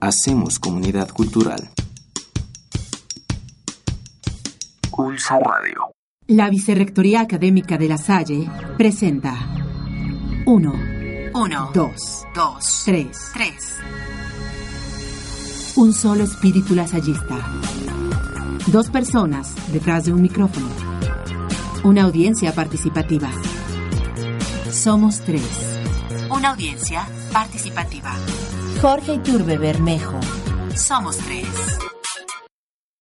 Hacemos comunidad cultural. Pulso Radio. La Vicerrectoría Académica de La Salle presenta 1, 1, 2, 2, 3. 3. Un solo espíritu lasallista. Dos personas detrás de un micrófono. Una audiencia participativa. Somos tres. Una audiencia participativa. Jorge Iturbe Bermejo. Somos tres.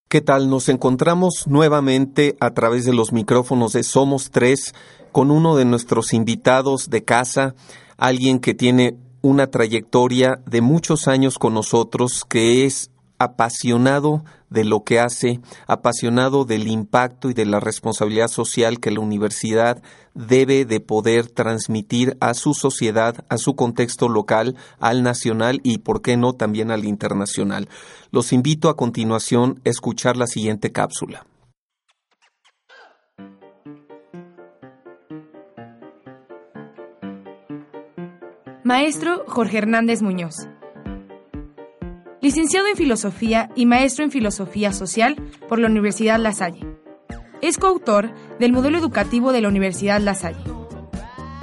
¿Qué tal? Nos encontramos nuevamente a través de los micrófonos de Somos Tres con uno de nuestros invitados de casa, alguien que tiene una trayectoria de muchos años con nosotros, que es apasionado de lo que hace, apasionado del impacto y de la responsabilidad social que la universidad debe de poder transmitir a su sociedad, a su contexto local, al nacional y, por qué no, también al internacional. Los invito a continuación a escuchar la siguiente cápsula. Maestro Jorge Hernández Muñoz. Licenciado en Filosofía y maestro en Filosofía Social por la Universidad La Salle. Es coautor del modelo educativo de la Universidad La Salle.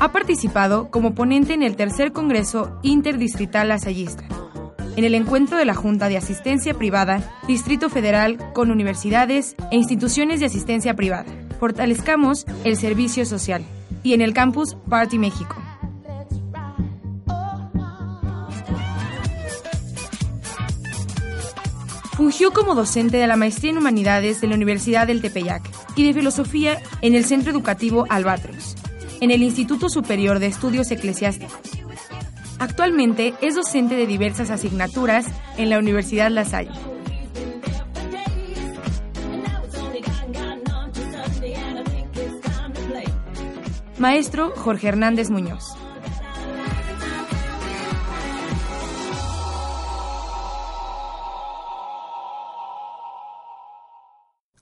Ha participado como ponente en el tercer Congreso Interdistrital Lasallista, en el encuentro de la Junta de Asistencia Privada, Distrito Federal con universidades e instituciones de asistencia privada. Fortalezcamos el servicio social. Y en el campus Party México. Fungió como docente de la Maestría en Humanidades de la Universidad del Tepeyac y de Filosofía en el Centro Educativo Albatros, en el Instituto Superior de Estudios Eclesiásticos. Actualmente es docente de diversas asignaturas en la Universidad La Salle. Maestro Jorge Hernández Muñoz.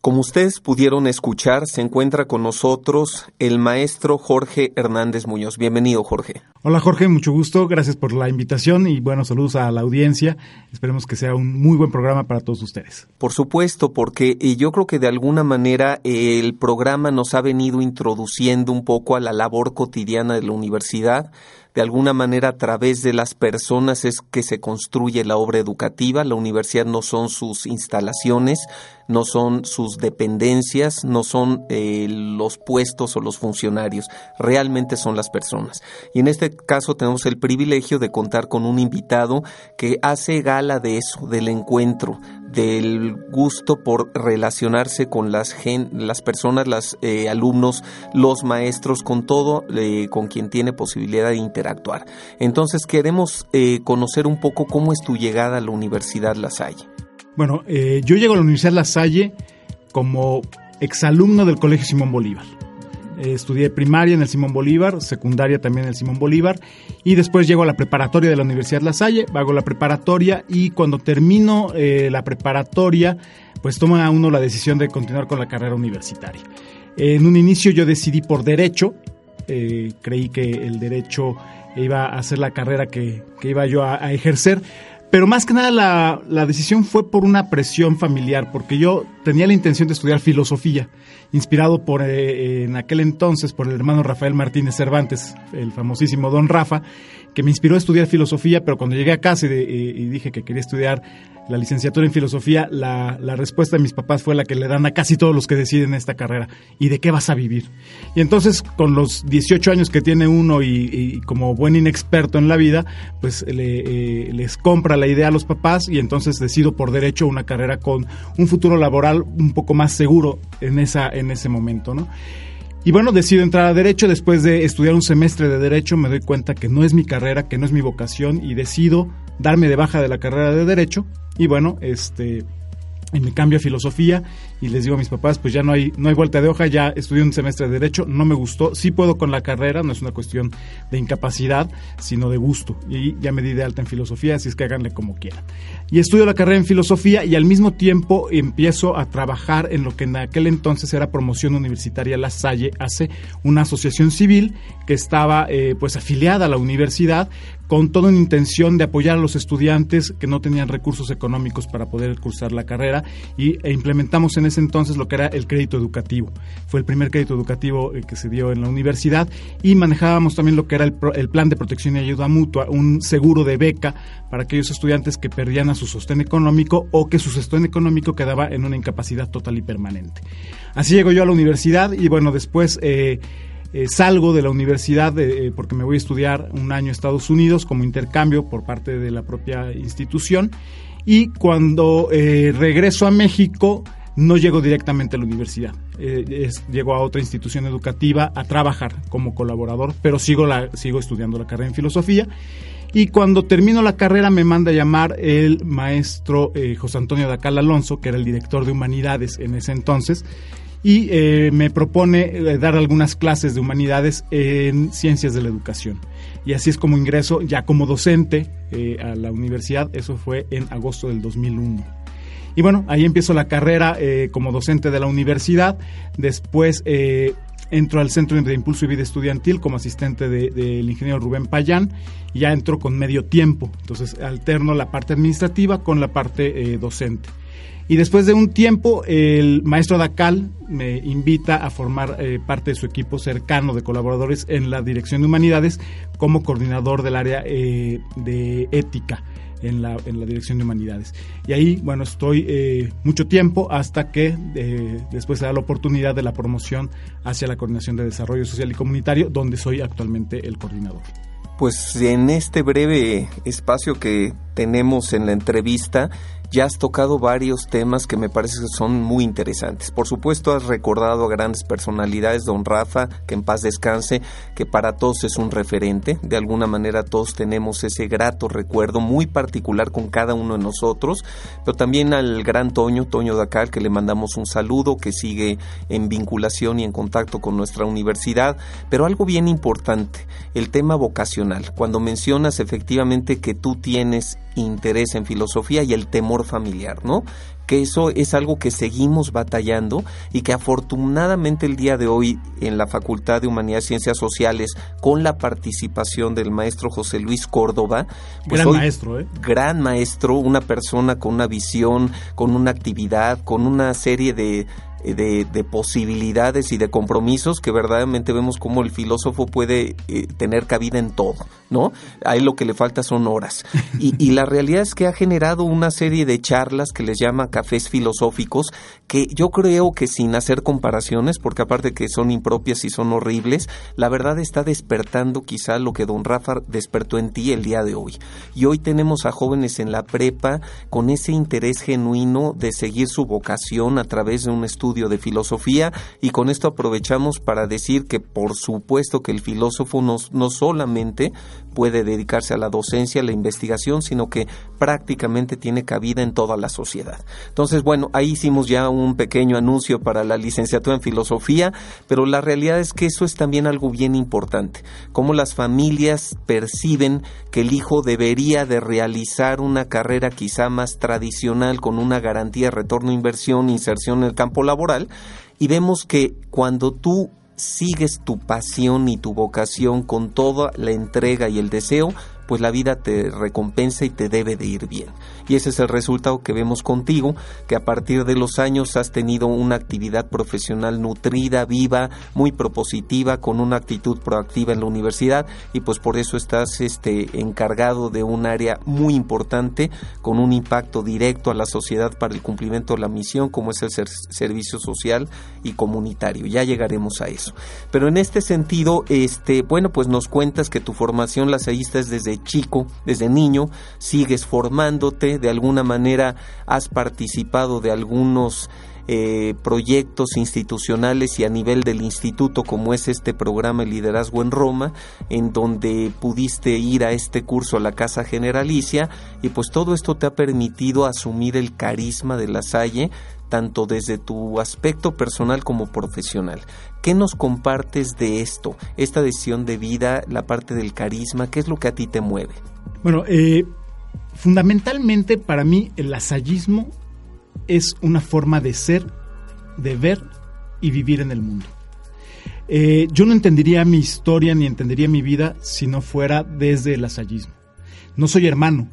Como ustedes pudieron escuchar, se encuentra con nosotros el maestro Jorge Hernández Muñoz. Bienvenido, Jorge. Hola, Jorge, mucho gusto. Gracias por la invitación y bueno, saludos a la audiencia. Esperemos que sea un muy buen programa para todos ustedes. Por supuesto, porque yo creo que de alguna manera el programa nos ha venido introduciendo un poco a la labor cotidiana de la universidad de alguna manera a través de las personas es que se construye la obra educativa. La universidad no son sus instalaciones, no son sus dependencias, no son eh, los puestos o los funcionarios, realmente son las personas. Y en este caso tenemos el privilegio de contar con un invitado que hace gala de eso, del encuentro, del gusto por relacionarse con las, gen, las personas, los eh, alumnos, los maestros, con todo, eh, con quien tiene posibilidad de interactuar. Entonces queremos eh, conocer un poco cómo es tu llegada a la Universidad La Salle. Bueno, yo llego a la Universidad La Salle como exalumno del Colegio Simón Bolívar. Eh, estudié primaria en el Simón Bolívar, secundaria también en el Simón Bolívar y después llego a la preparatoria de la Universidad La Salle, hago la preparatoria y cuando termino eh, la preparatoria pues toma uno la decisión de continuar con la carrera universitaria. En un inicio yo decidí por derecho, eh, creí que el derecho iba a ser la carrera que, iba yo a, ejercer, pero más que nada la, la, decisión fue por una presión familiar, porque yo tenía la intención de estudiar filosofía inspirado por eh, en aquel entonces por el hermano Rafael Martínez Cervantes, el famosísimo Don Rafa, que me inspiró a estudiar filosofía, pero cuando llegué a casa y, dije que quería estudiar la licenciatura en filosofía, la, respuesta de mis papás fue la que le dan a casi todos los que deciden esta carrera. ¿Y de qué vas a vivir? Y entonces, con los 18 años que tiene uno y, como buen inexperto en la vida, pues eh, les compra la idea a los papás y entonces decido por derecho una carrera con un futuro laboral un poco más seguro en, esa, en ese momento, ¿no? Y bueno, decido entrar a Derecho. Después de estudiar un semestre de Derecho, me doy cuenta que no es mi carrera, que no es mi vocación y decido darme de baja de la carrera de Derecho y bueno, este y me cambio a filosofía y les digo a mis papás, pues ya no hay, no hay vuelta de hoja, ya estudié un semestre de Derecho, no me gustó, sí puedo con la carrera, no es una cuestión de incapacidad, sino de gusto. Y ya me di de alta en filosofía, así es que háganle como quieran. Y estudio la carrera en filosofía y al mismo tiempo empiezo a trabajar en lo que en aquel entonces era promoción universitaria La Salle, hace una asociación civil que estaba eh, pues afiliada a la universidad con toda una intención de apoyar a los estudiantes que no tenían recursos económicos para poder cursar la carrera y, e implementamos en ese entonces lo que era el crédito educativo. Fue el primer crédito educativo eh, que se dio en la universidad y manejábamos también lo que era el, plan de protección y ayuda mutua, un seguro de beca para aquellos estudiantes que perdían a su sostén económico o que su sostén económico quedaba en una incapacidad total y permanente. Así llego yo a la universidad y bueno, después... Eh, eh, salgo de la universidad eh, porque me voy a estudiar un año a Estados Unidos como intercambio por parte de la propia institución y cuando regreso a México no llego directamente a la universidad, llego a otra institución educativa a trabajar como colaborador, pero sigo, la, sigo estudiando la carrera en filosofía. Y cuando termino la carrera me manda a llamar el maestro José Antonio Dacal Alonso, que era el director de humanidades en ese entonces, y eh, me propone eh, dar algunas clases de humanidades en ciencias de la educación. Y así es como ingreso ya como docente eh, a la universidad, eso fue en agosto del 2001. Y bueno, ahí empiezo la carrera como docente de la universidad, después entro al Centro de Impulso y Vida Estudiantil como asistente del ingeniero Rubén Payán y ya entro con medio tiempo, entonces alterno la parte administrativa con la parte docente. Y después de un tiempo, el maestro Dacal me invita a formar eh, parte de su equipo cercano de colaboradores en la Dirección de Humanidades como coordinador del área eh, de ética. En la, en la, Dirección de Humanidades. Y ahí, bueno, estoy eh, mucho tiempo hasta que después se da la oportunidad de la promoción hacia la Coordinación de Desarrollo Social y Comunitario, donde soy actualmente el coordinador. Pues en este breve espacio que tenemos en la entrevista, ya has tocado varios temas que me parece que son muy interesantes. Por supuesto, has recordado a grandes personalidades, don Rafa, que en paz descanse, que para todos es un referente. De alguna manera todos tenemos ese grato recuerdo muy particular con cada uno de nosotros, pero también al gran Toño, Toño Dacal, que le mandamos un saludo, que sigue en vinculación y en contacto con nuestra universidad. Pero algo bien importante, el tema vocacional. Cuando mencionas efectivamente que tú tienes interés en filosofía y el temor familiar, ¿no? Que eso es algo que seguimos batallando y que afortunadamente el día de hoy en la Facultad de Humanidades y Ciencias Sociales, con la participación del maestro José Luis Córdoba, pues gran maestro, ¿eh? Gran maestro, una persona con una visión, con una actividad, con una serie de de, posibilidades y de compromisos que verdaderamente vemos como el filósofo puede eh, tener cabida en todo, ¿no? Ahí lo que le falta son horas. Y, y, la realidad es que ha generado una serie de charlas que les llama cafés filosóficos, que yo creo que sin hacer comparaciones, porque aparte que son impropias y son horribles, la verdad está despertando quizá lo que don Rafa despertó en ti el día de hoy. Y hoy tenemos a jóvenes en la prepa con ese interés genuino de seguir su vocación a través de un estudio de filosofía y con esto aprovechamos para decir que por supuesto que el filósofo no, no solamente puede dedicarse a la docencia, a la investigación, sino que prácticamente tiene cabida en toda la sociedad. Entonces, bueno, ahí hicimos ya un pequeño anuncio para la licenciatura en filosofía, pero la realidad es que eso es también algo bien importante, cómo las familias perciben que el hijo debería de realizar una carrera quizá más tradicional con una garantía de retorno inversión, inserción en el campo laboral, y vemos que cuando tú sigues tu pasión y tu vocación con toda la entrega y el deseo, pues la vida te recompensa y te debe de ir bien. Y ese es el resultado que vemos contigo, que a partir de los años has tenido una actividad profesional nutrida, viva, muy propositiva, con una actitud proactiva en la universidad y pues por eso estás este, encargado de un área muy importante con un impacto directo a la sociedad para el cumplimiento de la misión como es el servicio social y comunitario. Ya llegaremos a eso. Pero en este sentido, este, bueno, pues nos cuentas que tu formación la seguiste desde chico, desde niño, sigues formándote, de alguna manera has participado de algunos eh, proyectos institucionales y a nivel del instituto como es este programa Liderazgo en Roma, en donde pudiste ir a este curso a la Casa Generalicia y pues todo esto te ha permitido asumir el carisma de la Salle tanto desde tu aspecto personal como profesional. ¿Qué nos compartes de esto, esta decisión de vida, la parte del carisma? ¿Qué es lo que a ti te mueve? Bueno, eh, fundamentalmente para mí el lasallismo es una forma de ser, de ver y vivir en el mundo. Eh, yo no entendería mi historia ni entendería mi vida si no fuera desde el lasallismo. No soy hermano,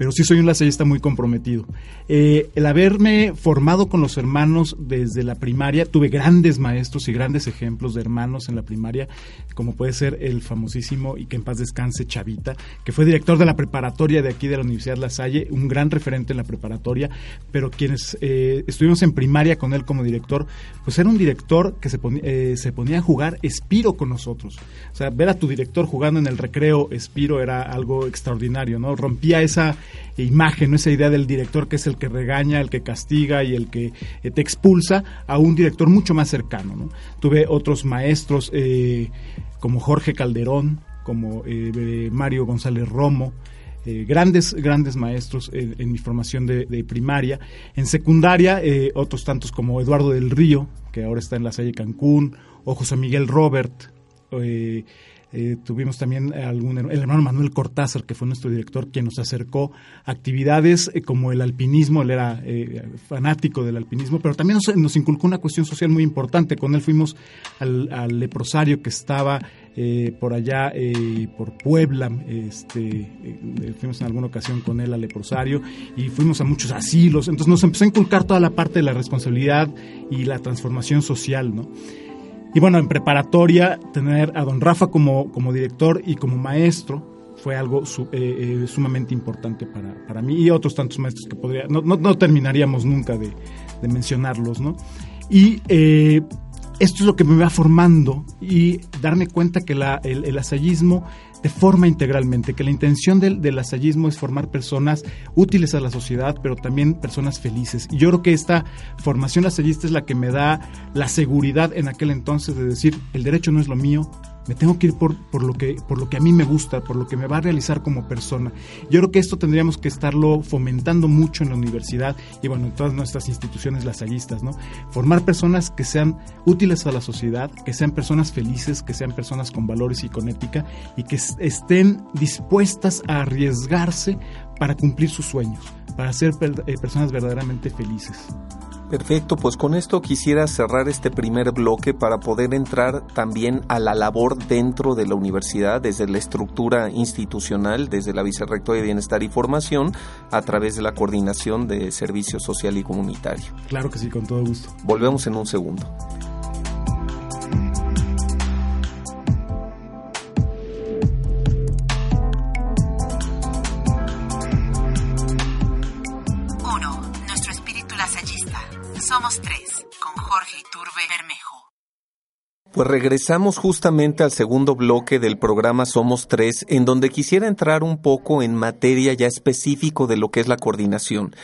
pero sí soy un lasallista muy comprometido. Eh, el haberme formado con los hermanos desde la primaria, tuve grandes maestros y grandes ejemplos de hermanos en la primaria, como puede ser el famosísimo y que en paz descanse Chavita, que fue director de la preparatoria de aquí de la Universidad La Salle, un gran referente en la preparatoria, pero quienes eh, estuvimos en primaria con él como director, pues era un director que se ponía, eh, se ponía a jugar Espiro con nosotros. O sea, ver a tu director jugando en el recreo Espiro era algo extraordinario, ¿no? Rompía esa imagen, esa idea del director que es el que regaña, el que castiga y el que eh, te expulsa, a un director mucho más cercano. ¿no? Tuve otros maestros eh, como Jorge Calderón, como eh, Mario González Romo, grandes, grandes maestros en, mi formación de, primaria. En secundaria, otros tantos como Eduardo del Río, que ahora está en la Salle Cancún, o José Miguel Robert, tuvimos también algún, el hermano Manuel Cortázar, que fue nuestro director, quien nos acercó actividades eh, como el alpinismo, él era eh, fanático del alpinismo, pero también nos, inculcó una cuestión social muy importante. Con él fuimos al, leprosario que estaba por allá, por Puebla, este, fuimos en alguna ocasión con él al leprosario y fuimos a muchos asilos, entonces nos empezó a inculcar toda la parte de la responsabilidad y la transformación social, ¿no? Y bueno, en preparatoria, tener a don Rafa como, como director y como maestro fue algo eh, eh, sumamente importante para, para, mí y otros tantos maestros que podría, no, no, terminaríamos nunca de, de, mencionarlos, ¿no? Y eh, esto es lo que me va formando y darme cuenta que la, el, el asayismo te forma integralmente, que la intención del, del lasallismo es formar personas útiles a la sociedad, pero también personas felices. Y yo creo que esta formación lasallista es la que me da la seguridad en aquel entonces de decir, el derecho no es lo mío, me tengo que ir por, por, lo que, por lo que a mí me gusta, por lo que me va a realizar como persona. Yo creo que esto tendríamos que estarlo fomentando mucho en la universidad y bueno, en todas nuestras instituciones lasallistas, ¿no? Formar personas que sean útiles a la sociedad, que sean personas felices, que sean personas con valores y con ética y que estén dispuestas a arriesgarse para cumplir sus sueños, para ser eh, personas verdaderamente felices. Perfecto, pues con esto quisiera cerrar este primer bloque para poder entrar también a la labor dentro de la universidad, desde la estructura institucional, desde la Vicerrectoría de Bienestar y Formación, a través de la coordinación de servicio social y comunitario. Claro que sí, con todo gusto. Volvemos en un segundo. Somos tres, con Jorge Iturbe Bermejo. Pues regresamos justamente al segundo bloque del programa Somos Tres, en donde quisiera entrar un poco en materia ya específico de lo que es la coordinación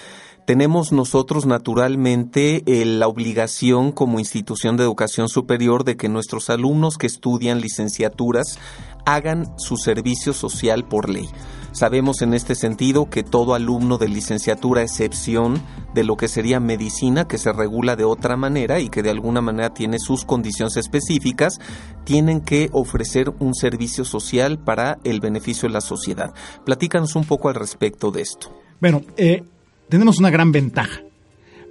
tenemos nosotros naturalmente eh, la obligación como institución de educación superior de que nuestros alumnos que estudian licenciaturas hagan su servicio social por ley. Sabemos en este sentido que todo alumno de licenciatura, a excepción de lo que sería medicina, que se regula de otra manera y que de alguna manera tiene sus condiciones específicas, tienen que ofrecer un servicio social para el beneficio de la sociedad. Platícanos un poco al respecto de esto. Bueno, eh, tenemos una gran ventaja.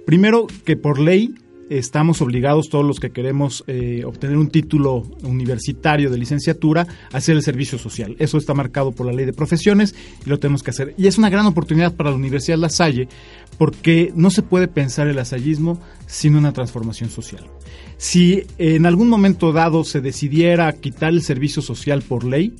Primero que por ley estamos obligados todos los que queremos eh, obtener un título universitario de licenciatura a hacer el servicio social. Eso está marcado por la ley de profesiones y lo tenemos que hacer. Y es una gran oportunidad para la Universidad La Salle porque no se puede pensar el lasallismo sin una transformación social. Si en algún momento dado se decidiera quitar el servicio social por ley,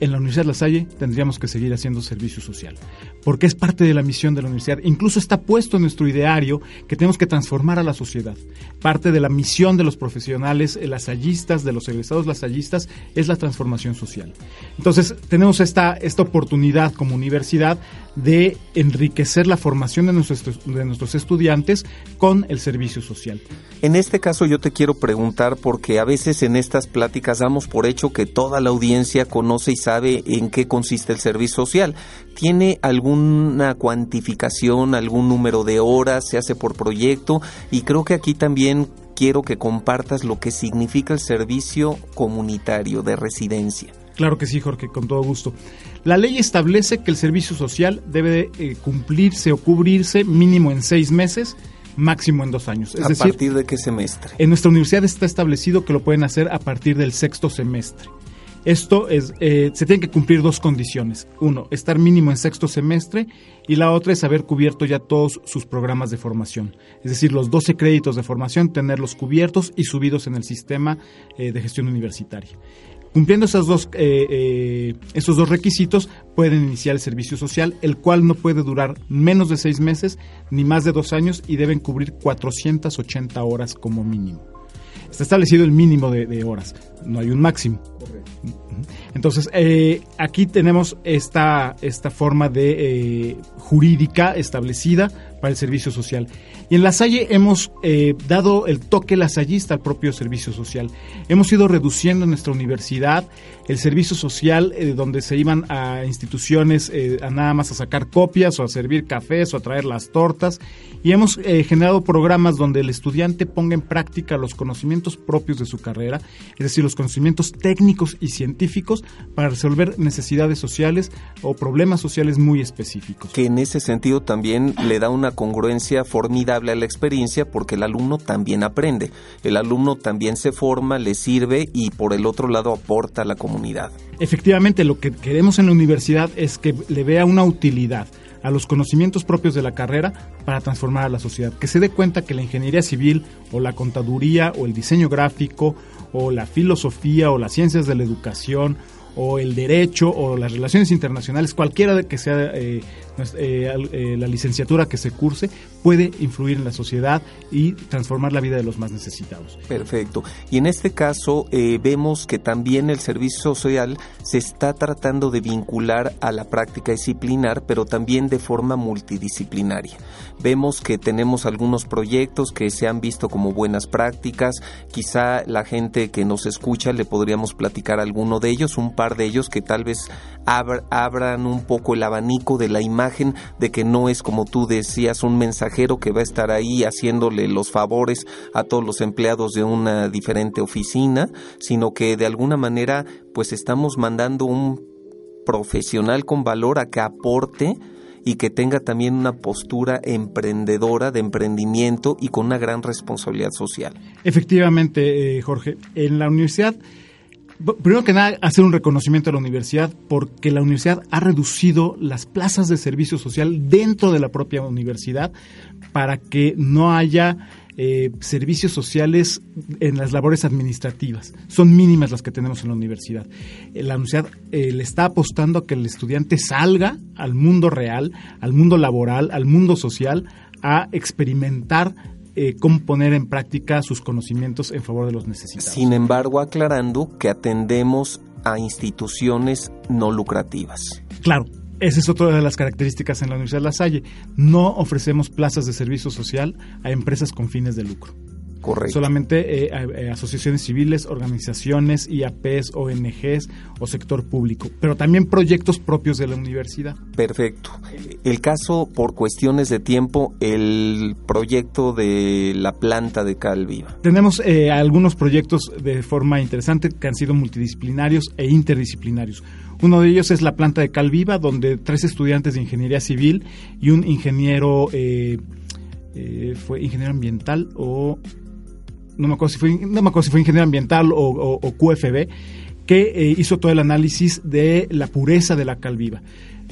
en la Universidad de La Salle tendríamos que seguir haciendo servicio social, porque es parte de la misión de la universidad. Incluso está puesto en nuestro ideario que tenemos que transformar a la sociedad. Parte de la misión de los profesionales lasallistas, de los egresados lasallistas, es la transformación social. Entonces, tenemos esta, esta oportunidad como universidad de enriquecer la formación de nuestros, de nuestros estudiantes con el servicio social. En este caso yo te quiero preguntar porque a veces en estas pláticas damos por hecho que toda la audiencia conoce y sabe en qué consiste el servicio social. ¿Tiene alguna cuantificación, algún número de horas? ¿Se hace por proyecto? Y creo que aquí también quiero que compartas lo que significa el servicio comunitario de residencia. Claro que sí, Jorge, con todo gusto. La ley establece que el servicio social debe eh, cumplirse o cubrirse mínimo en seis meses, máximo en dos años. Es ¿A partir de qué semestre? En nuestra universidad está establecido que lo pueden hacer a partir del sexto semestre. Esto es, eh, se tienen que cumplir dos condiciones. Uno, estar mínimo en sexto semestre y la otra es haber cubierto ya todos sus programas de formación. Es decir, los 12 créditos de formación, tenerlos cubiertos y subidos en el sistema eh, de gestión universitaria. Cumpliendo esos dos, eh, eh, esos dos requisitos, pueden iniciar el servicio social, el cual no puede durar menos de seis meses ni más de dos años y deben cubrir 480 horas como mínimo. Está establecido el mínimo de, horas, no hay un máximo. Entonces, eh, aquí tenemos esta, esta forma de jurídica establecida para el servicio social. Y en La Salle hemos eh, dado el toque lasallista al propio servicio social. Hemos ido reduciendo en nuestra universidad el servicio social eh, donde se iban a instituciones eh, a nada más a sacar copias o a servir cafés o a traer las tortas. Y hemos generado programas donde el estudiante ponga en práctica los conocimientos propios de su carrera, es decir, los conocimientos técnicos y científicos para resolver necesidades sociales o problemas sociales muy específicos. Que en ese sentido también le da una congruencia formidable a la experiencia porque el alumno también aprende, el alumno también se forma, le sirve y por el otro lado aporta la comunidad. Efectivamente, lo que queremos en la universidad es que le vea una utilidad a los conocimientos propios de la carrera para transformar a la sociedad, que se dé cuenta que la ingeniería civil o la contaduría o el diseño gráfico o la filosofía o las ciencias de la educación o el derecho o las relaciones internacionales, cualquiera que sea eh, eh, eh, la licenciatura que se curse, puede influir en la sociedad y transformar la vida de los más necesitados. Perfecto. Y en este caso vemos que también el servicio social se está tratando de vincular a la práctica disciplinar, pero también de forma multidisciplinaria. Vemos que tenemos algunos proyectos que se han visto como buenas prácticas. Quizá la gente que nos escucha le podríamos platicar alguno de ellos, un par de ellos que tal vez abran un poco el abanico de la imagen de que no es como tú decías un mensajero que va a estar ahí haciéndole los favores a todos los empleados de una diferente oficina, sino que de alguna manera pues estamos mandando un profesional con valor a que aporte y que tenga también una postura emprendedora de emprendimiento y con una gran responsabilidad social. Efectivamente, eh, Jorge, en la universidad Primero que nada, hacer un reconocimiento a la universidad porque la universidad ha reducido las plazas de servicio social dentro de la propia universidad para que no haya eh, servicios sociales en las labores administrativas. Son mínimas las que tenemos en la universidad. Eh, la universidad eh, le está apostando a que el estudiante salga al mundo real, al mundo laboral, al mundo social, a experimentar eh, cómo poner en práctica sus conocimientos en favor de los necesitados. Sin embargo, aclarando que atendemos a instituciones no lucrativas. Claro, esa es otra de las características en la Universidad de La Salle. No ofrecemos plazas de servicio social a empresas con fines de lucro. Solamente eh, eh, asociaciones civiles, organizaciones, IAPs, ONGs o sector público, pero también proyectos propios de la universidad. Perfecto. El caso, por cuestiones de tiempo, el proyecto de la planta de Calviva. Tenemos eh, algunos proyectos de forma interesante que han sido multidisciplinarios e interdisciplinarios. Uno de ellos es la planta de Calviva, donde tres estudiantes de ingeniería civil y un ingeniero, fue ingeniero ambiental o no me acuerdo si fue, no me acuerdo si fue ingeniero ambiental o, QFB, que eh, hizo todo el análisis de la pureza de la cal viva.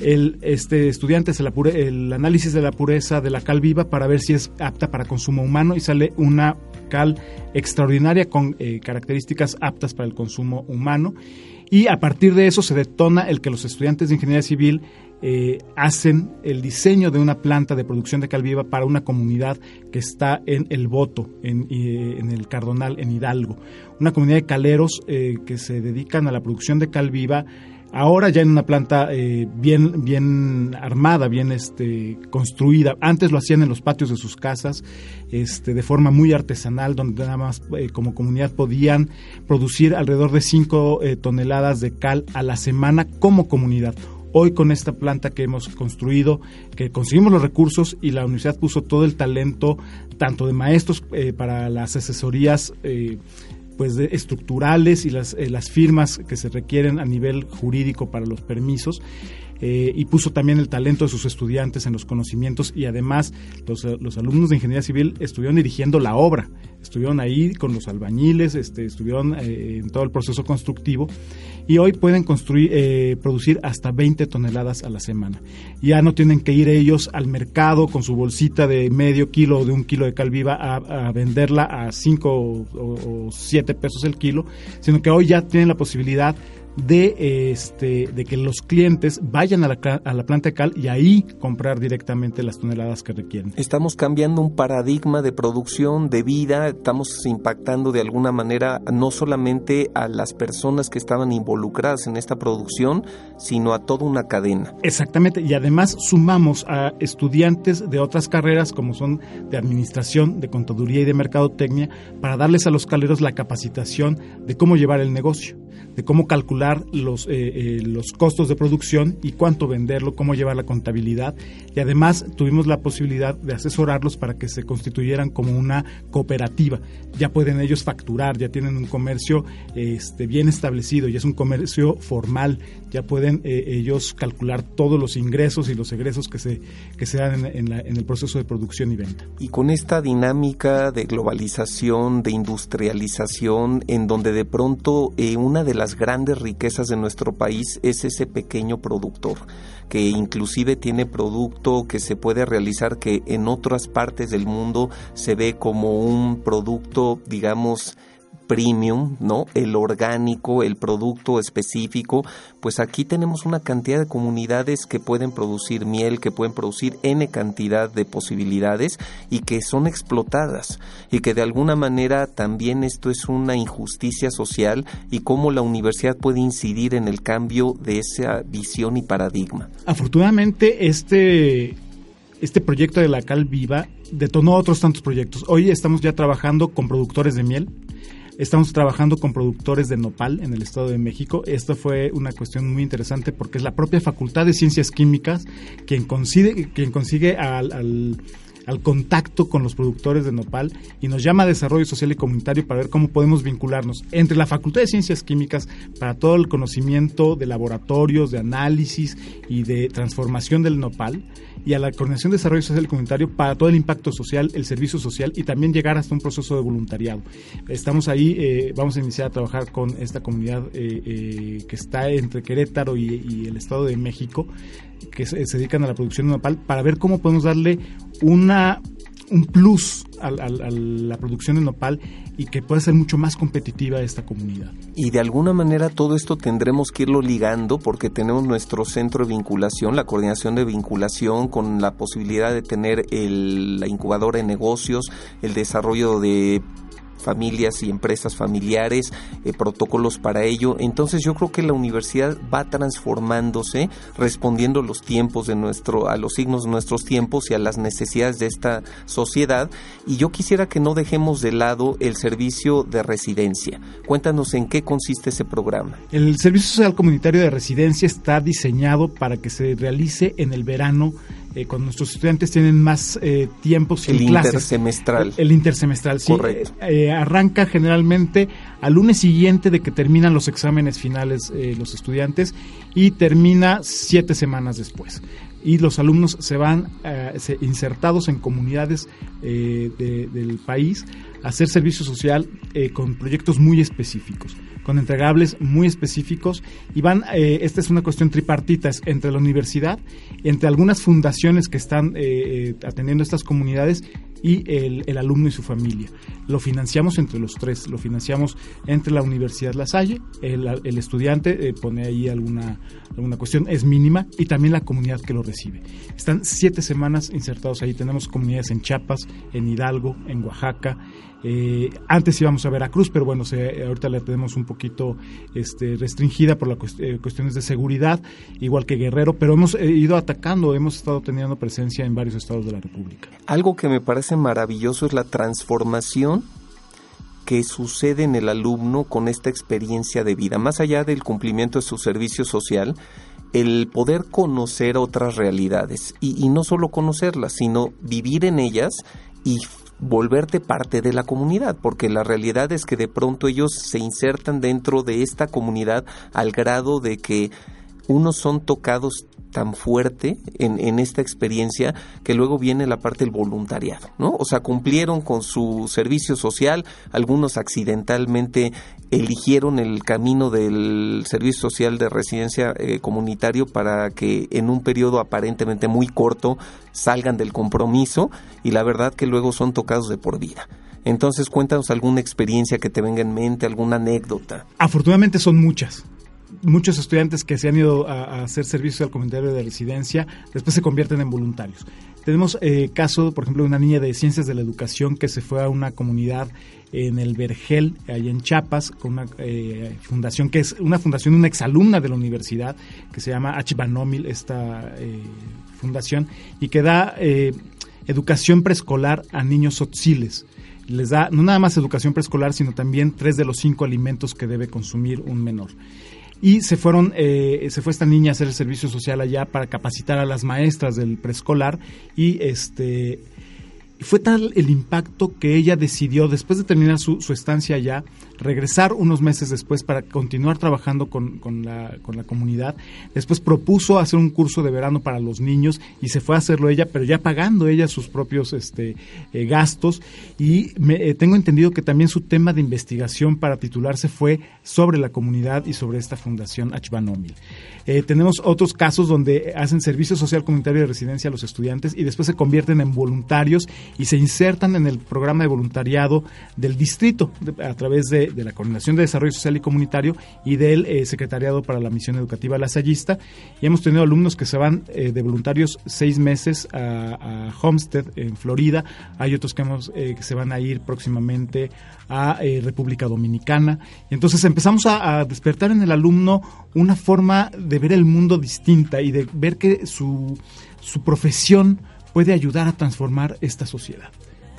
El, este estudiante hace el análisis de la pureza de la cal viva para ver si es apta para consumo humano y sale una cal extraordinaria con eh, características aptas para el consumo humano. Y a partir de eso se detona el que los estudiantes de ingeniería civil eh, hacen el diseño de una planta de producción de cal viva para una comunidad que está en El Voto, en, eh, el Cardonal, en Hidalgo. Una comunidad de caleros eh, que se dedican a la producción de cal viva ahora ya en una planta bien, bien armada, bien este, construida. Antes lo hacían en los patios de sus casas, este, de forma muy artesanal, donde nada más como comunidad podían producir alrededor de 5 eh, toneladas de cal a la semana como comunidad. Hoy con esta planta que hemos construido, que conseguimos los recursos y la universidad puso todo el talento, tanto de maestros para las asesorías pues estructurales y las, eh, las firmas que se requieren a nivel jurídico para los permisos eh, y puso también el talento de sus estudiantes en los conocimientos y además los, los, alumnos de ingeniería civil estuvieron dirigiendo la obra, estuvieron ahí con los albañiles, este, estuvieron eh, en todo el proceso constructivo y hoy pueden construir, eh, producir hasta 20 toneladas a la semana. Ya no tienen que ir ellos al mercado con su bolsita de medio kilo o de un kilo de cal viva a, venderla a 5 o 7 pesos el kilo, sino que hoy ya tienen la posibilidad de, este, de que los clientes vayan a la, a la planta de cal y ahí comprar directamente las toneladas que requieren. Estamos cambiando un paradigma de producción, de vida, estamos impactando de alguna manera no solamente a las personas que estaban involucradas en esta producción, sino a toda una cadena. Exactamente, y además sumamos a estudiantes de otras carreras como son de administración, de contaduría y de mercadotecnia para darles a los caleros la capacitación de cómo llevar el negocio de cómo calcular los, eh, eh, los costos de producción y cuánto venderlo, cómo llevar la contabilidad. Y además tuvimos la posibilidad de asesorarlos para que se constituyeran como una cooperativa. Ya pueden ellos facturar, ya tienen un comercio este, bien establecido, ya es un comercio formal, ya pueden eh, ellos calcular todos los ingresos y los egresos que se, que se dan en, en el proceso de producción y venta. Y con esta dinámica de globalización, de industrialización, en donde de pronto una de las las grandes riquezas de nuestro país es ese pequeño productor, que inclusive tiene producto que se puede realizar que en otras partes del mundo se ve como un producto, digamos, premium, ¿no? El orgánico, el producto específico, pues aquí tenemos una cantidad de comunidades que pueden producir miel, que pueden producir N cantidad de posibilidades y que son explotadas y que de alguna manera también esto es una injusticia social y cómo la universidad puede incidir en el cambio de esa visión y paradigma. Afortunadamente este este proyecto de la cal viva detonó otros tantos proyectos. Hoy estamos ya trabajando con productores de miel, Estamos trabajando con productores de nopal en el Estado de México. Esto fue una cuestión muy interesante porque es la propia Facultad de Ciencias Químicas quien consigue, quien consigue al, al contacto con los productores de nopal y nos llama a desarrollo social y comunitario para ver cómo podemos vincularnos entre la Facultad de Ciencias Químicas para todo el conocimiento de laboratorios, de análisis y de transformación del nopal y a la Coordinación de Desarrollo Social y Comunitario para todo el impacto social, el servicio social y también llegar hasta un proceso de voluntariado. Estamos ahí, eh, vamos a iniciar a trabajar con esta comunidad eh, eh, que está entre Querétaro y, el Estado de México, que se, dedican a la producción de nopal, para ver cómo podemos darle una un plus a, la producción de nopal y que pueda ser mucho más competitiva esta comunidad. Y de alguna manera todo esto tendremos que irlo ligando porque tenemos nuestro centro de vinculación, la coordinación de vinculación con la posibilidad de tener el, la incubadora de negocios, el desarrollo de familias y empresas familiares, eh, protocolos para ello. Entonces yo creo que la universidad va transformándose, respondiendo los tiempos de nuestro, a los signos de nuestros tiempos y a las necesidades de esta sociedad. Y yo quisiera que no dejemos de lado el servicio de residencia. Cuéntanos en qué consiste ese programa. El Servicio Social Comunitario de Residencia está diseñado para que se realice en el verano eh, cuando nuestros estudiantes tienen más eh, tiempo sin el clases. Intersemestral. El, intersemestral, sí. Correcto. Eh, arranca generalmente al lunes siguiente de que terminan los exámenes finales los estudiantes y termina siete semanas después y los alumnos se van insertados en comunidades del país a hacer servicio social con proyectos muy específicos con entregables muy específicos. Y van, eh, esta es una cuestión tripartita, entre la universidad, entre algunas fundaciones que están eh, eh, atendiendo estas comunidades y el, alumno y su familia. Lo financiamos entre los tres, lo financiamos entre la Universidad La Salle, el, estudiante eh, pone ahí alguna, alguna cuestión, es mínima, y también la comunidad que lo recibe. Están siete semanas insertados ahí, tenemos comunidades en Chiapas, en Hidalgo, en Oaxaca, eh, antes íbamos a Veracruz, pero bueno, se, ahorita la tenemos un poquito este, restringida por las eh, cuestiones de seguridad, igual que Guerrero, pero hemos ido atacando, hemos estado teniendo presencia en varios estados de la República. Algo que me maravilloso es la transformación que sucede en el alumno con esta experiencia de vida, más allá del cumplimiento de su servicio social, el poder conocer otras realidades y, y no solo conocerlas, sino vivir en ellas y volverte parte de la comunidad, porque la realidad es que de pronto ellos se insertan dentro de esta comunidad al grado de que unos son tocados tan fuerte en, en, esta experiencia que luego viene la parte del voluntariado, ¿no? O sea, cumplieron con su servicio social, algunos accidentalmente eligieron el camino del servicio social de residencia eh, comunitario para que en un periodo aparentemente muy corto salgan del compromiso y la verdad que luego son tocados de por vida. Entonces cuéntanos alguna experiencia que te venga en mente, alguna anécdota. Afortunadamente son muchas muchos estudiantes que se han ido a, hacer servicio al comentario de residencia después se convierten en voluntarios. Tenemos eh, caso, por ejemplo, de una niña de ciencias de la educación que se fue a una comunidad en el Vergel, allá en Chiapas, con una eh, fundación que es una fundación, una exalumna de la universidad, que se llama Achibanomil, esta eh, fundación, y que da eh, educación preescolar a niños otziles les da no nada más educación preescolar, sino también tres de los cinco alimentos que debe consumir un menor y se fueron eh, se fue esta niña a hacer el servicio social allá para capacitar a las maestras del preescolar. Y este fue tal el impacto que ella decidió después de terminar su, su estancia allá regresar unos meses después para continuar trabajando con, la, comunidad. Después propuso hacer un curso de verano para los niños y se fue a hacerlo ella, pero ya pagando ella sus propios este, eh, gastos. Y me, eh, tengo entendido que también su tema de investigación para titularse fue sobre la comunidad y sobre esta fundación Achbanomil. Eh, tenemos otros casos donde hacen servicio social comunitario de residencia a los estudiantes y después se convierten en voluntarios y se insertan en el programa de voluntariado del distrito a través de, de la Coordinación de Desarrollo Social y Comunitario y del eh, Secretariado para la Misión Educativa Lasallista. Y hemos tenido alumnos que se van eh, de voluntarios seis meses a, Homestead, en Florida. Hay otros que, hemos, eh, que se van a ir próximamente a República Dominicana. Y entonces empezamos a, a despertar en el alumno una forma de ver el mundo distinta y de ver que su, su profesión puede ayudar a transformar esta sociedad.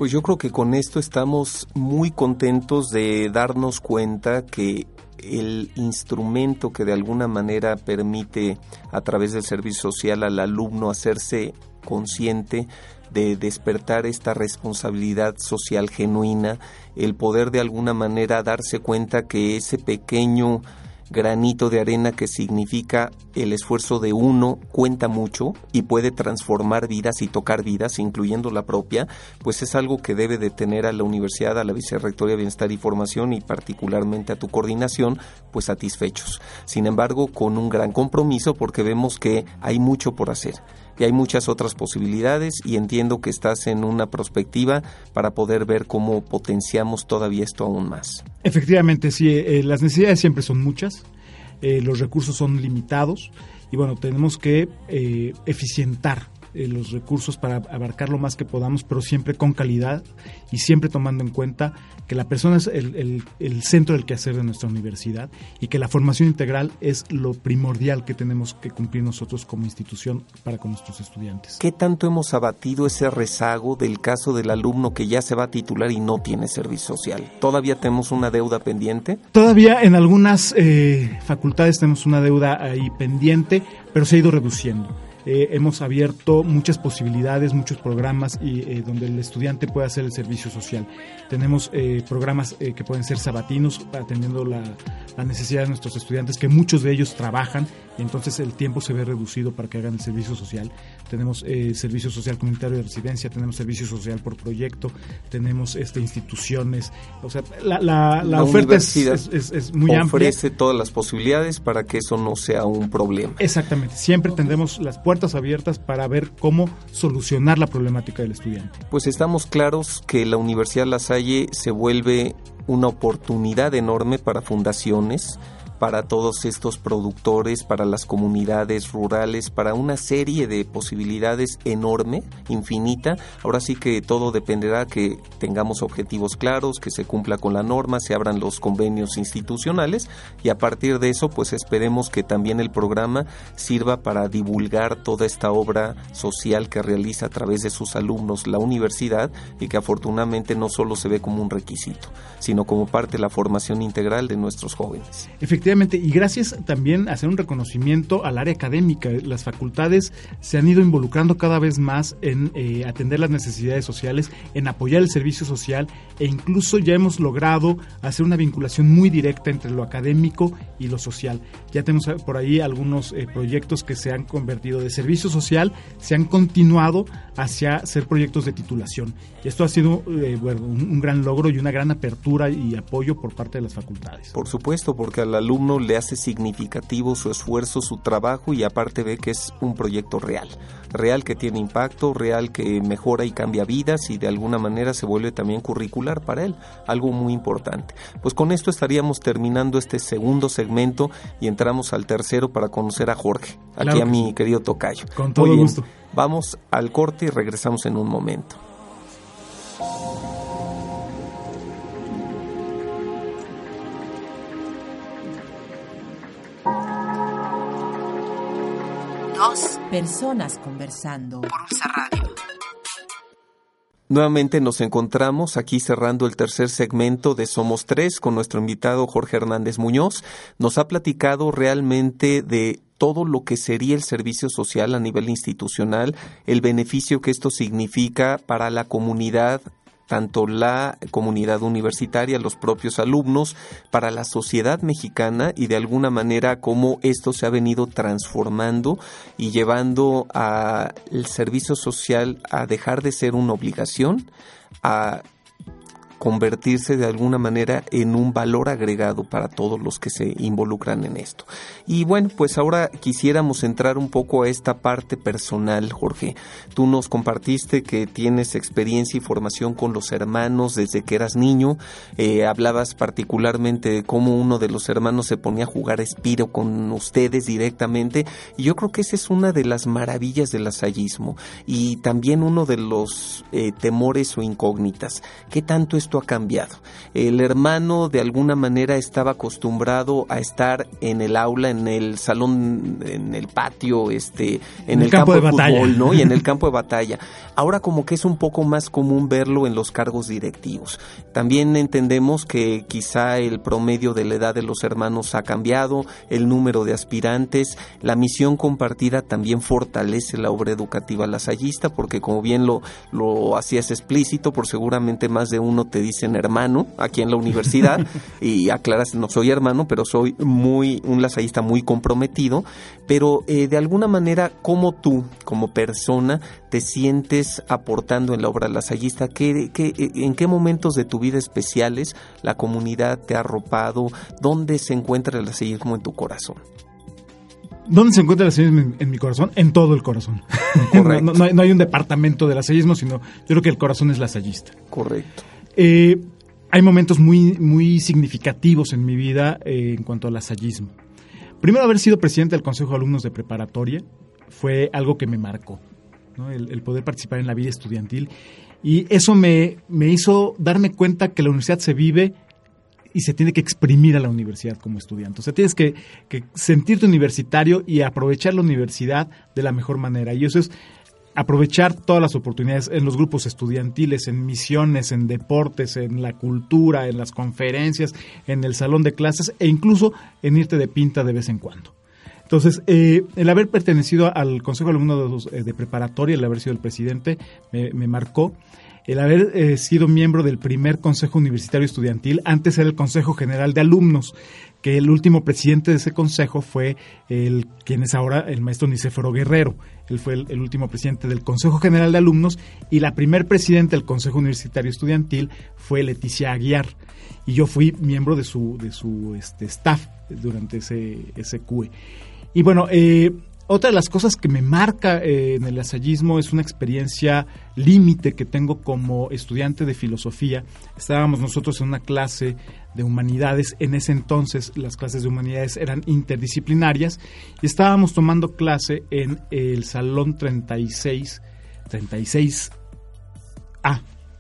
Pues yo creo que con esto estamos muy contentos de darnos cuenta que el instrumento que de alguna manera permite a través del servicio social al alumno hacerse consciente de despertar esta responsabilidad social genuina, el poder de alguna manera darse cuenta que ese pequeño granito de arena que significa el esfuerzo de uno cuenta mucho y puede transformar vidas y tocar vidas, incluyendo la propia, pues es algo que debe de tener a la universidad, a la Vicerrectoría de Bienestar y Formación y particularmente a tu coordinación, pues satisfechos. Sin embargo, con un gran compromiso porque vemos que hay mucho por hacer y hay muchas otras posibilidades y entiendo que estás en una perspectiva para poder ver cómo potenciamos todavía esto aún más. Efectivamente, sí, eh, las necesidades siempre son muchas, eh, los recursos son limitados y bueno, tenemos que eh, eficientar eh, los recursos para abarcar lo más que podamos, pero siempre con calidad y siempre tomando en cuenta que la persona es el, el, el, centro del quehacer de nuestra universidad y que la formación integral es lo primordial que tenemos que cumplir nosotros como institución para con nuestros estudiantes. ¿Qué tanto hemos abatido ese rezago del caso del alumno que ya se va a titular y no tiene servicio social? ¿Todavía tenemos una deuda pendiente? Todavía en algunas eh, facultades tenemos una deuda ahí pendiente, pero se ha ido reduciendo eh, hemos abierto muchas posibilidades, muchos programas y eh, donde el estudiante puede hacer el servicio social. Tenemos eh, programas eh, que pueden ser sabatinos atendiendo la, la, necesidad de nuestros estudiantes, que muchos de ellos trabajan y entonces el tiempo se ve reducido para que hagan el servicio social. Tenemos eh, servicio social comunitario de residencia, tenemos servicio social por proyecto, tenemos este, instituciones, o sea, la, la, la, la oferta es, es, es, es, muy ofrece amplia. Ofrece todas las posibilidades para que eso no sea un problema. Exactamente, siempre tendremos las puertas puertas abiertas para ver cómo solucionar la problemática del estudiante. Pues estamos claros que la Universidad La Salle se vuelve una oportunidad enorme para fundaciones, para todos estos productores, para las comunidades rurales, para una serie de posibilidades enorme, infinita. Ahora sí que todo dependerá que tengamos objetivos claros, que se cumpla con la norma, se abran los convenios institucionales y a partir de eso pues esperemos que también el programa sirva para divulgar toda esta obra social que realiza a través de sus alumnos la universidad y que afortunadamente no solo se ve como un requisito, sino como parte de la formación integral de nuestros jóvenes. Y gracias también a hacer un reconocimiento al área académica. Las facultades se han ido involucrando cada vez más en eh, atender las necesidades sociales, en apoyar el servicio social e incluso ya hemos logrado hacer una vinculación muy directa entre lo académico y lo social. Ya tenemos por ahí algunos eh, proyectos que se han convertido de servicio social, se han continuado hacia ser proyectos de titulación. Y esto ha sido eh, un, un gran logro y una gran apertura y apoyo por parte de las facultades. Por supuesto, porque al alumno le hace significativo su esfuerzo, su trabajo y aparte ve que es un proyecto real, real que tiene impacto, real que mejora y cambia vidas y de alguna manera se vuelve también curricular para él, algo muy importante. Pues con esto estaríamos terminando este segundo segmento y entramos al tercero para conocer a Jorge, aquí a mi querido Tocayo. Con todo gusto. Vamos al corte y regresamos en un momento. Personas conversando por Pulsa Radio. Nuevamente nos encontramos aquí cerrando el tercer segmento de Somos Tres con nuestro invitado Jorge Hernández Muñoz. Nos ha platicado realmente de todo lo que sería el servicio social a nivel institucional, el beneficio que esto significa para la comunidad tanto la comunidad universitaria, los propios alumnos, para la sociedad mexicana y de alguna manera cómo esto se ha venido transformando y llevando al servicio social a dejar de ser una obligación, a convertirse de alguna manera en un valor agregado para todos los que se involucran en esto. Y bueno, pues ahora quisiéramos entrar un poco a esta parte personal, Jorge. Tú nos compartiste que tienes experiencia y formación con los hermanos desde que eras niño. Eh, hablabas particularmente de cómo uno de los hermanos se ponía a jugar espiro con ustedes directamente. Y yo creo que esa es una de las maravillas del asallismo y también uno de los eh, temores o incógnitas. ¿Qué tanto esto ha cambiado? El hermano de alguna manera estaba acostumbrado a estar en el aula, en el salón, en el patio, este, en, el, campo, de, fútbol, ¿no? Y en el campo de batalla. Ahora como que es un poco más común verlo en los cargos directivos. También entendemos que quizá el promedio de la edad de los hermanos ha cambiado, el número de aspirantes, la misión compartida también fortalece la obra educativa lasallista, porque como bien lo, lo hacías explícito, por seguramente más de uno te dicen hermano aquí en la universidad y aclaras, no soy hermano, pero soy muy un lasallista muy comprometido, pero eh, de alguna manera, como tú, como persona, te sientes aportando en la obra lasallista? ¿Qué, qué, ¿En qué momentos de tu vida especiales la comunidad te ha arropado? ¿Dónde se encuentra el lasallismo en tu corazón? ¿Dónde se encuentra el lasallismo en, mi corazón? En todo el corazón. no, no, no, hay, no, hay, un departamento de lasallismo, sino yo creo que el corazón es lasallista. Correcto. Eh, hay momentos muy, muy significativos en mi vida eh, en cuanto al lasallismo. Primero, haber sido presidente del Consejo de Alumnos de Preparatoria fue algo que me marcó. ¿no? El, poder participar en la vida estudiantil. Y eso me, me hizo darme cuenta que la universidad se vive y se tiene que exprimir a la universidad como estudiante. O sea, tienes que, que, sentirte universitario y aprovechar la universidad de la mejor manera. Y eso es aprovechar todas las oportunidades en los grupos estudiantiles, en misiones, en deportes, en la cultura, en las conferencias, en el salón de clases e incluso en irte de pinta de vez en cuando. Entonces, eh, el haber pertenecido al Consejo de Alumnos de, de, Preparatoria, el haber sido el presidente, me, me marcó. El haber eh, sido miembro del primer Consejo Universitario Estudiantil, antes era el Consejo General de Alumnos, que el último presidente de ese consejo fue el quien es ahora el maestro Nicéforo Guerrero. Él fue el, el, último presidente del Consejo General de Alumnos y la primer presidenta del Consejo Universitario Estudiantil fue Leticia Aguiar. Y yo fui miembro de su, de su este, staff durante ese, ese CUE. Y bueno, eh, otra de las cosas que me marca eh, en el lasayismo es una experiencia límite que tengo como estudiante de filosofía. Estábamos nosotros en una clase de humanidades, en ese entonces las clases de humanidades eran interdisciplinarias y estábamos tomando clase en el salón 36, 36A,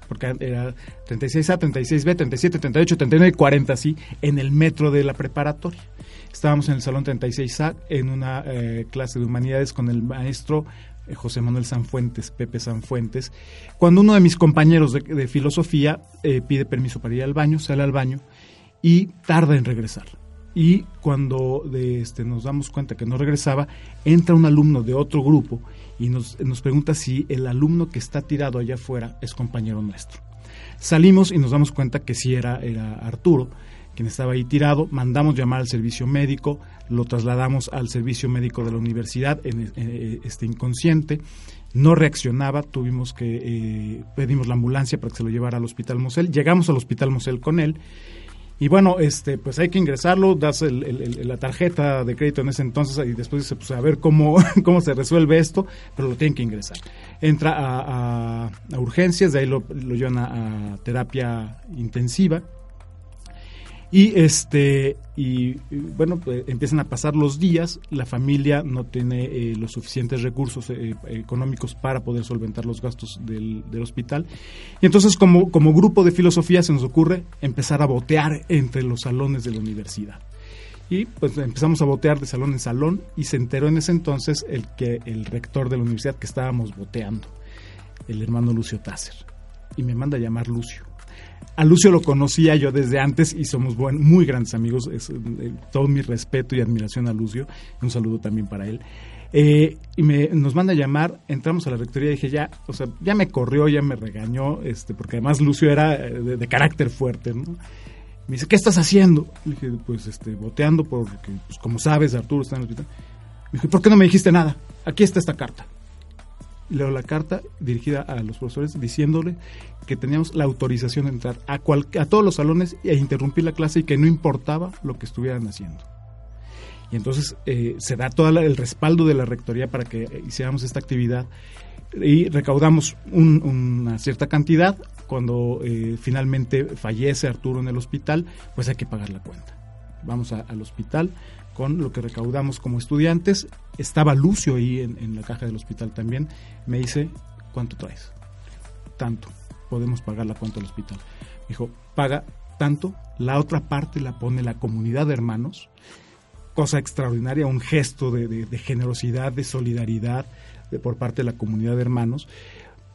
porque era 36A, 36B, 37, 38, 39 y 40, sí, en el metro de la preparatoria. Estábamos en el Salón 36A en una eh, clase de humanidades con el maestro eh, José Manuel Sanfuentes, Pepe Sanfuentes, cuando uno de mis compañeros de, filosofía eh, pide permiso para ir al baño, sale al baño y tarda en regresar. Y cuando de este, nos damos cuenta que no regresaba, entra un alumno de otro grupo y nos, nos pregunta si el alumno que está tirado allá afuera es compañero nuestro. Salimos y nos damos cuenta que sí era, era Arturo quien estaba ahí tirado, mandamos llamar al servicio médico, lo trasladamos al servicio médico de la universidad, en, eh, este inconsciente, no reaccionaba, tuvimos que eh, pedimos la ambulancia para que se lo llevara al hospital Mosel, llegamos al hospital Mosel con él y bueno, este, pues hay que ingresarlo, das la tarjeta de crédito en ese entonces y después dice, pues a ver cómo, cómo se resuelve esto, pero lo tienen que ingresar. Entra a, urgencias, de ahí lo llevan a terapia intensiva y este y, bueno, pues, empiezan a pasar los días, la familia no tiene eh, los suficientes recursos eh, económicos para poder solventar los gastos del, hospital. Y entonces como, como grupo de filosofía se nos ocurre empezar a botear entre los salones de la universidad. Y pues empezamos a botear de salón en salón y se enteró en ese entonces el que el rector de la universidad que estábamos boteando, el hermano Lucio Tasser. Y me manda a llamar Lucio a Lucio lo conocía yo desde antes y somos muy grandes amigos. Eh, todo mi respeto y admiración a Lucio. Un saludo también para él. Eh, y me, nos manda a llamar, entramos a la rectoría y dije, ya, o sea, ya me corrió, ya me regañó, este, porque además Lucio era eh, de, carácter fuerte, ¿no? Me dice, ¿qué estás haciendo? Le dije, pues, este, boteando porque, pues, como sabes, Arturo está en el hospital. Me dijo, ¿por qué no me dijiste nada? Aquí está esta carta leo la carta dirigida a los profesores diciéndole que teníamos la autorización de entrar a, a todos los salones e interrumpir la clase y que no importaba lo que estuvieran haciendo. Y entonces eh, se da todo el respaldo de la rectoría para que hiciéramos esta actividad y recaudamos una cierta cantidad. Cuando eh, finalmente fallece Arturo en el hospital, pues hay que pagar la cuenta. Vamos al hospital, con lo que recaudamos como estudiantes. Estaba Lucio ahí en, la caja del hospital también. Me dice, ¿cuánto traes? Tanto. Podemos pagar la cuenta del hospital. Me dijo, paga tanto. La otra parte la pone la comunidad de hermanos. Cosa extraordinaria, un gesto de, generosidad, de solidaridad de, por parte de la comunidad de hermanos.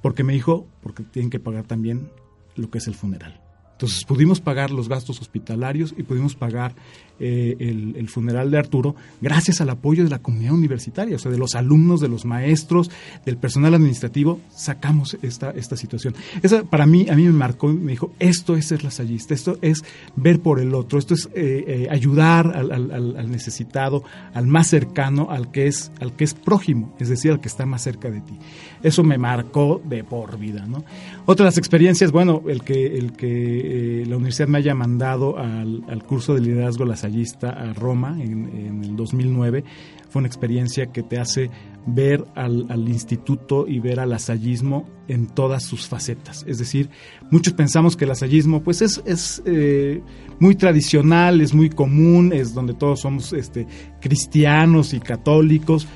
Porque me dijo, porque tienen que pagar también lo que es el funeral. Entonces pudimos pagar los gastos hospitalarios y pudimos pagar eh, el, funeral de Arturo gracias al apoyo de la comunidad universitaria, o sea, de los alumnos, de los maestros, del personal administrativo, sacamos esta, esta situación. Esa para mí, a mí me marcó, me dijo, esto es ser lasallista, esto es ver por el otro, esto es eh, eh, ayudar al, necesitado, al más cercano, al que, es, al que es prójimo, es decir, al que está más cerca de ti. Eso me marcó de por vida, ¿no? Otras experiencias, bueno, el que, el que eh, la universidad me haya mandado al, curso de liderazgo lasallista a Roma en, el 2009 fue una experiencia que te hace ver al, instituto y ver al lasallismo en todas sus facetas. Es decir, muchos pensamos que el lasallismo pues es, es eh, muy tradicional, es muy común, es donde todos somos este, cristianos y católicos,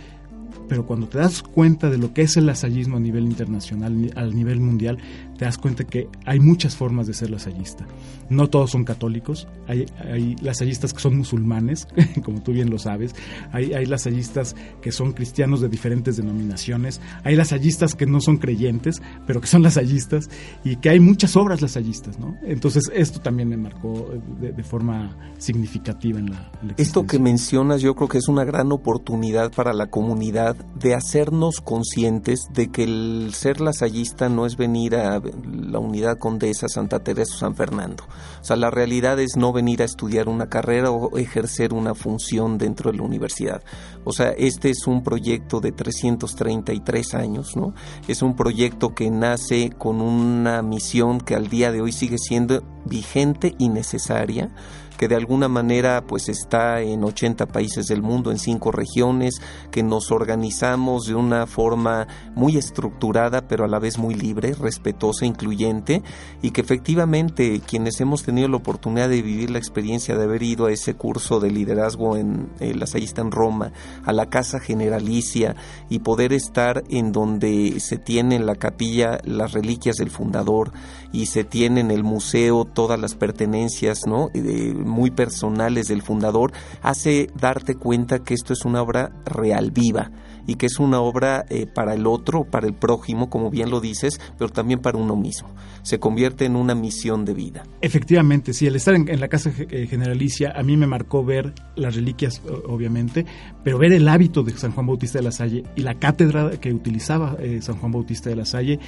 pero cuando te das cuenta de lo que es el lasallismo a nivel internacional, a nivel mundial, te das cuenta que hay muchas formas de ser lasallista. No todos son católicos, hay, hay lasallistas que son musulmanes, como tú bien lo sabes, hay, hay lasallistas que son cristianos de diferentes denominaciones, hay lasallistas que no son creyentes, pero que son lasallistas, y que hay muchas obras lasallistas, ¿no? Entonces esto también me marcó de, forma significativa en la, en Esto que mencionas yo creo que es una gran oportunidad para la comunidad de hacernos conscientes de que el ser lasallista no es venir a la unidad Condesa, Santa Teresa San Fernando. O sea, la realidad es no venir a estudiar una carrera o ejercer una función dentro de la universidad. O sea, este es un proyecto de 333 años, ¿no? Es un proyecto que nace con una misión que al día de hoy sigue siendo vigente y necesaria que de alguna manera pues está en 80 países del mundo, en cinco regiones, que nos organizamos de una forma muy estructurada, pero a la vez muy libre, respetuosa, incluyente, y que efectivamente quienes hemos tenido la oportunidad de vivir la experiencia de haber ido a ese curso de liderazgo en eh, la en Roma, a la Casa Generalicia y poder estar en donde se tiene en la capilla las reliquias del fundador y se tiene en el museo todas las pertenencias ¿no? Eh, muy personales del fundador, hace darte cuenta que esto es una obra real, viva y que es una obra eh, para el otro, para el prójimo, como bien lo dices, pero también para uno mismo. Se convierte en una misión de vida. Efectivamente, sí, el estar en, la Casa eh, Generalicia a mí me marcó ver las reliquias, obviamente, pero ver el hábito de San Juan Bautista de la Salle y la cátedra que utilizaba eh, San Juan Bautista de la Salle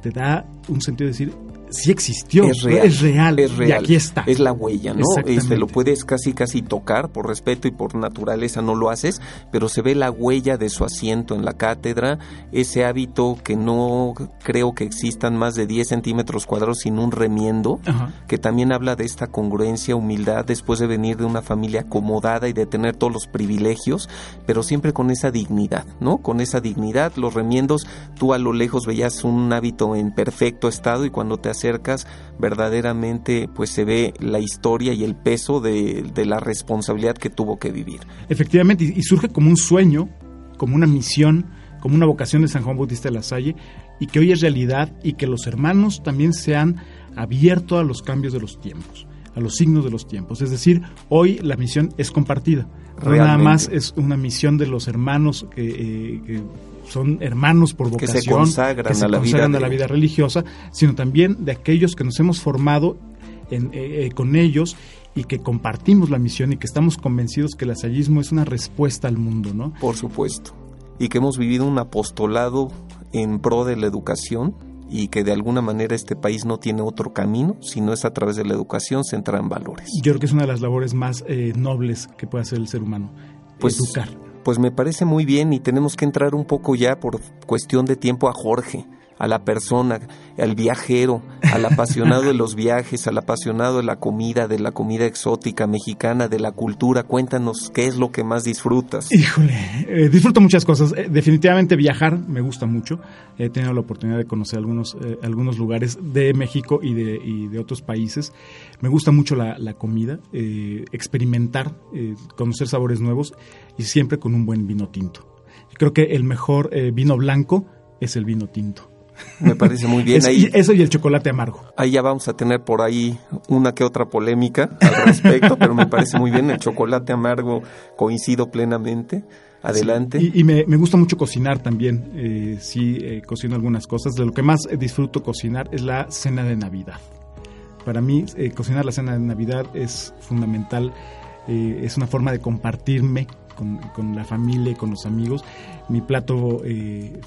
te da un sentido de decir, sí existió, es real, es real, y aquí está. Es la huella, ¿no? Este, lo puedes casi casi tocar por respeto y por naturaleza no lo haces, pero se ve la huella de su asiento en la cátedra, ese hábito que no creo que existan más de 10 centímetros cuadrados sin un remiendo, que también habla de esta congruencia, humildad, después de venir de una familia acomodada y de tener todos los privilegios, pero siempre con esa dignidad, ¿no? Con esa dignidad, los remiendos, tú a lo lejos veías un hábito en perfecto estado y cuando te acercas verdaderamente pues se ve la historia y el peso de, la responsabilidad que tuvo que vivir. Efectivamente, y, surge como un sueño, como una misión, como una vocación de San Juan Bautista de la Salle y que hoy es realidad y que los hermanos también se han abierto a los cambios de los tiempos a los signos de los tiempos. Es decir, hoy la misión es compartida. nada más es una misión de los hermanos que, eh, son hermanos por vocación, que se consagran, a, la vida a la vida religiosa, sino también de aquellos que nos hemos formado en, eh, eh, con ellos y que compartimos la misión y que estamos convencidos que el asallismo es una respuesta al mundo, ¿no? Por supuesto. Y que hemos vivido un apostolado en pro de la educación y que de alguna manera este país no tiene otro camino, sino es a través de la educación centrada en valores. Yo creo que es una de las labores más eh, nobles que puede hacer el ser humano, pues, educar pues me parece muy bien y tenemos que entrar un poco ya por cuestión de tiempo a Jorge, a la persona, al viajero, al apasionado de los viajes, al apasionado de la comida, de la comida exótica mexicana, de la cultura. Cuéntanos qué es lo que más disfrutas. Híjole, eh, disfruto muchas cosas. Eh, definitivamente viajar me gusta mucho. He tenido la oportunidad de conocer algunos, eh, algunos lugares de México y de, de otros países. Me gusta mucho la, la comida, experimentar, conocer sabores nuevos y siempre con un buen vino tinto. Creo que el mejor vino blanco es el vino tinto. Me parece muy bien. eso y el chocolate amargo. Ahí ya vamos a tener por ahí una que otra polémica al respecto, pero me parece muy bien. El chocolate amargo coincido plenamente. Adelante. y, me, gusta mucho cocinar también. Eh, sí, eh, cocino algunas cosas. De lo que más disfruto cocinar es la cena de Navidad. Para mí, eh, cocinar la cena de Navidad es fundamental. Eh, es una forma de compartirme con, con, la familia y con los amigos. Mi plato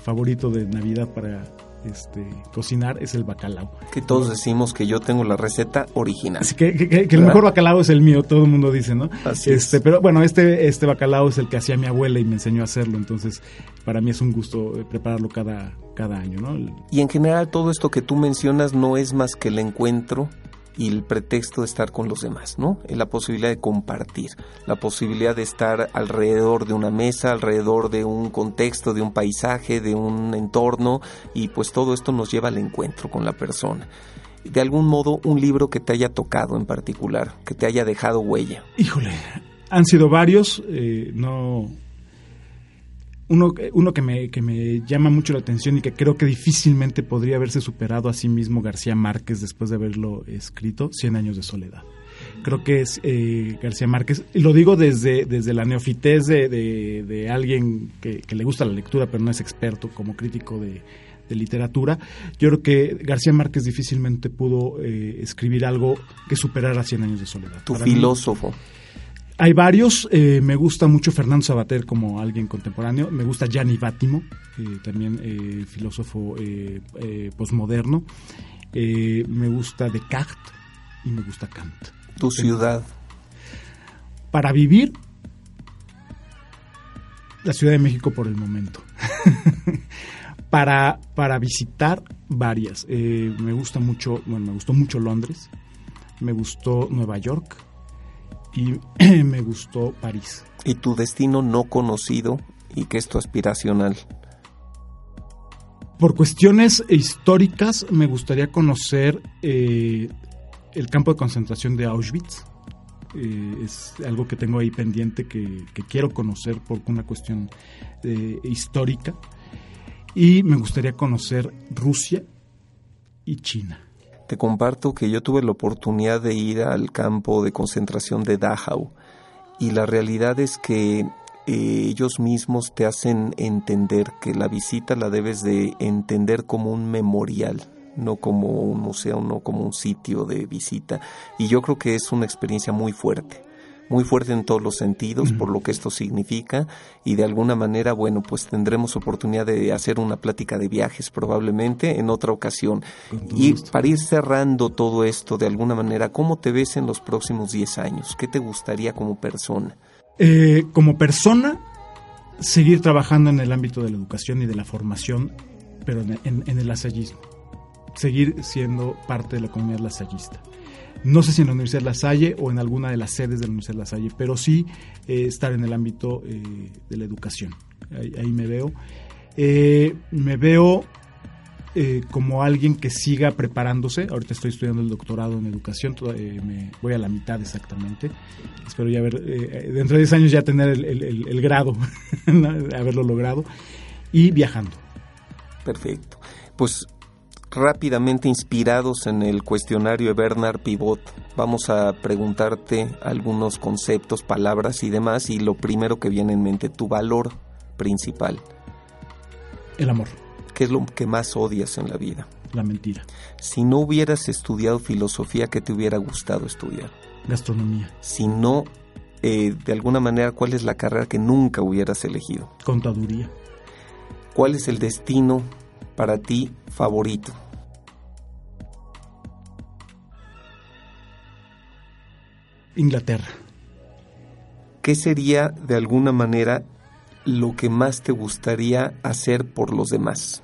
favorito de Navidad para este, cocinar es el bacalao. Que todos decimos que yo tengo la receta original. Así que, que, el mejor bacalao es el mío, todo el mundo dice, ¿no? Así este, Pero bueno, este, este bacalao es el que hacía mi abuela y me enseñó a hacerlo, entonces para mí es un gusto eh, prepararlo cada, cada año, ¿no? Y en general todo esto que tú mencionas no es más que el encuentro y el pretexto de estar con los demás, ¿no? La posibilidad de compartir, la posibilidad de estar alrededor de una mesa, alrededor de un contexto, de un paisaje, de un entorno y pues todo esto nos lleva al encuentro con la persona. De algún modo, un libro que te haya tocado en particular, que te haya dejado huella. Híjole, han sido varios, eh, no, uno, uno que, me, que me llama mucho la atención y que creo que difícilmente podría haberse superado a sí mismo García Márquez después de haberlo escrito, Cien años de soledad. Creo que es eh, García Márquez, y lo digo desde, desde la neofitez de, de, alguien que, le gusta la lectura, pero no es experto como crítico de, literatura. Yo creo que García Márquez difícilmente pudo eh, escribir algo que superara Cien años de soledad. Tu filósofo. Hay varios, eh, me gusta mucho Fernando Sabater como alguien contemporáneo, me gusta Gianni Bátimo, eh, también eh, filósofo posmoderno, me gusta Descartes y me gusta Kant. ¿Tu ciudad? Para vivir, la Ciudad de México por el momento. para, para visitar varias. me gusta mucho, bueno, me gustó mucho Londres, me gustó Nueva York, y me gustó París. ¿Y tu destino no conocido y qué es tu aspiracional? Por cuestiones históricas me gustaría conocer eh, el campo de concentración de Auschwitz. Eh, es algo que tengo ahí pendiente que, que quiero conocer por una cuestión eh, histórica. Y me gustaría conocer Rusia y China. Te comparto que yo tuve la oportunidad de ir al campo de concentración de Dachau y la realidad es que eh, ellos mismos te hacen entender que la visita la debes de entender como un memorial, no como un museo, no como un sitio de visita. Y yo creo que es una experiencia muy fuerte muy fuerte en todos los sentidos por lo que esto significa y de alguna manera, bueno, pues tendremos oportunidad de hacer una plática de viajes probablemente en otra ocasión. Y para ir cerrando todo esto de alguna manera, ¿cómo te ves en los próximos 10 años? ¿Qué te gustaría como persona? Eh, como persona, seguir trabajando en el ámbito de la educación y de la formación, pero en, en, en el lasallismo. Seguir siendo parte de la comunidad lasallista no sé si en la Universidad La Salle o en alguna de las sedes de la Universidad La Salle, pero sí eh, estar en el ámbito eh, de la educación. Ahí, me veo. Eh, me veo como alguien que siga preparándose. Ahorita estoy estudiando el doctorado en educación, me voy a la mitad exactamente. Espero ya ver, dentro de 10 años ya tener el, el, el grado, haberlo logrado, y viajando. Perfecto. Pues rápidamente inspirados en el cuestionario de Bernard Pivot. Vamos a preguntarte algunos conceptos, palabras y demás y lo primero que viene en mente, tu valor principal. El amor. ¿Qué es lo que más odias en la vida? La mentira. Si no hubieras estudiado filosofía, ¿qué te hubiera gustado estudiar? Gastronomía. Si no, eh, de alguna manera, ¿cuál es la carrera que nunca hubieras elegido? Contaduría. ¿Cuál es el destino para ti favorito? Inglaterra. ¿Qué sería de alguna manera lo que más te gustaría hacer por los demás?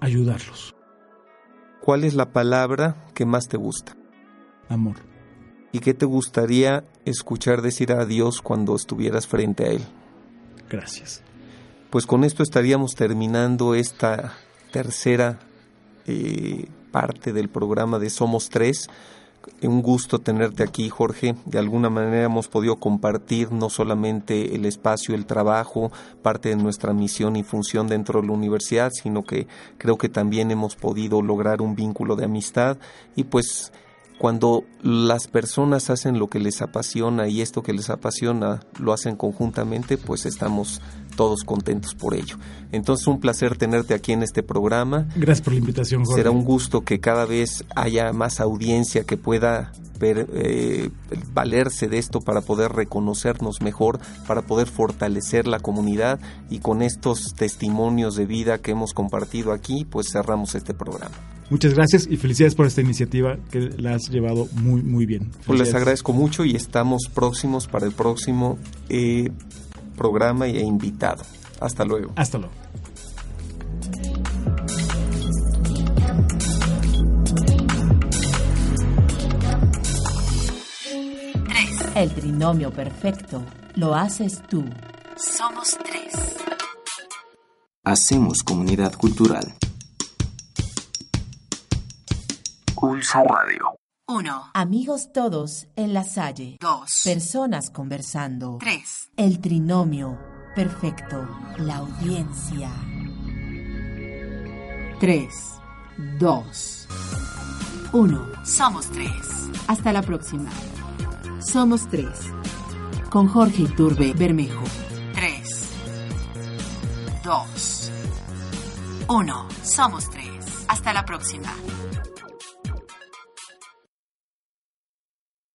Ayudarlos. ¿Cuál es la palabra que más te gusta? Amor. ¿Y qué te gustaría escuchar decir a Dios cuando estuvieras frente a Él? Gracias. Pues con esto estaríamos terminando esta tercera eh, parte del programa de Somos Tres un gusto tenerte aquí, Jorge. De alguna manera hemos podido compartir no solamente el espacio, el trabajo, parte de nuestra misión y función dentro de la universidad, sino que creo que también hemos podido lograr un vínculo de amistad y pues cuando las personas hacen lo que les apasiona y esto que les apasiona lo hacen conjuntamente, pues estamos todos contentos por ello. Entonces, un placer tenerte aquí en este programa. Gracias por la invitación, Jorge. Será un gusto que cada vez haya más audiencia que pueda ver, eh, valerse de esto para poder reconocernos mejor, para poder fortalecer la comunidad y con estos testimonios de vida que hemos compartido aquí, pues cerramos este programa. Muchas gracias y felicidades por esta iniciativa que la has llevado muy, muy bien. Pues les agradezco mucho y estamos próximos para el próximo eh, programa e invitado. Hasta luego. Hasta luego. Tres. El trinomio perfecto lo haces tú. Somos tres. Hacemos comunidad cultural. Pulso Radio. 1. Amigos todos en la Salle. 2. Personas conversando. 3. El trinomio perfecto. La audiencia. 3, 2, 1. Somos tres. Hasta la próxima. Somos tres. Con Jorge Iturbe Bermejo. 3. 2. 1. Somos tres. Hasta la próxima.